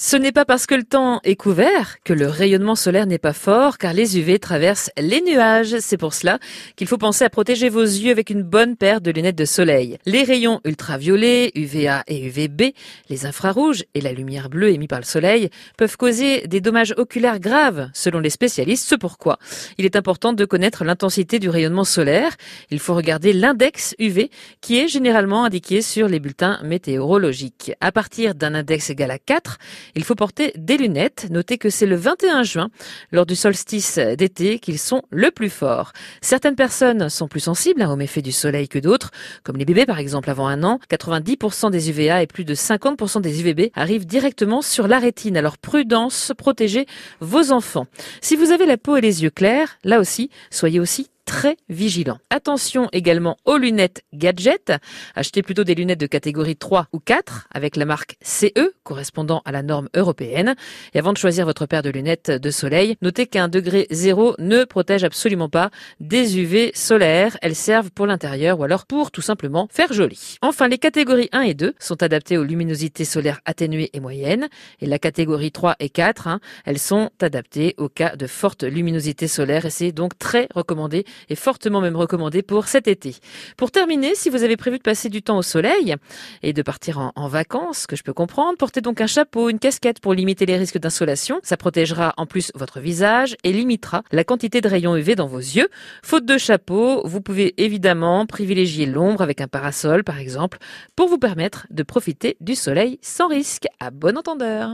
Ce n'est pas parce que le temps est couvert que le rayonnement solaire n'est pas fort, car les UV traversent les nuages. C'est pour cela qu'il faut penser à protéger vos yeux avec une bonne paire de lunettes de soleil. Les rayons ultraviolets, UVA et UVB, les infrarouges et la lumière bleue émise par le soleil peuvent causer des dommages oculaires graves, selon les spécialistes. C'est pourquoi il est important de connaître l'intensité du rayonnement solaire. Il faut regarder l'index UV, qui est généralement indiqué sur les bulletins météorologiques. À partir d'un index égal à 4, il faut porter des lunettes. Notez que c'est le 21 juin, lors du solstice d'été, qu'ils sont le plus forts. Certaines personnes sont plus sensibles hein, aux méfaits du soleil que d'autres, comme les bébés par exemple avant un an. 90% des UVA et plus de 50% des UVB arrivent directement sur la rétine. Alors prudence, protégez vos enfants. Si vous avez la peau et les yeux clairs, là aussi, soyez aussi très vigilant. Attention également aux lunettes gadget. Achetez plutôt des lunettes de catégorie 3 ou 4 avec la marque CE correspondant à la norme européenne. Et avant de choisir votre paire de lunettes de soleil, notez qu'un degré zéro ne protège absolument pas des UV solaires. Elles servent pour l'intérieur ou alors pour tout simplement faire joli. Enfin, les catégories 1 et 2 sont adaptées aux luminosités solaires atténuées et moyennes. Et la catégorie 3 et 4, hein, elles sont adaptées au cas de forte luminosité solaire et c'est donc très recommandé est fortement même recommandé pour cet été. Pour terminer, si vous avez prévu de passer du temps au soleil et de partir en, vacances, que je peux comprendre, portez donc un chapeau, une casquette pour limiter les risques d'insolation. Ça protégera en plus votre visage et limitera la quantité de rayons UV dans vos yeux. Faute de chapeau, vous pouvez évidemment privilégier l'ombre avec un parasol par exemple pour vous permettre de profiter du soleil sans risque. À bon entendeur.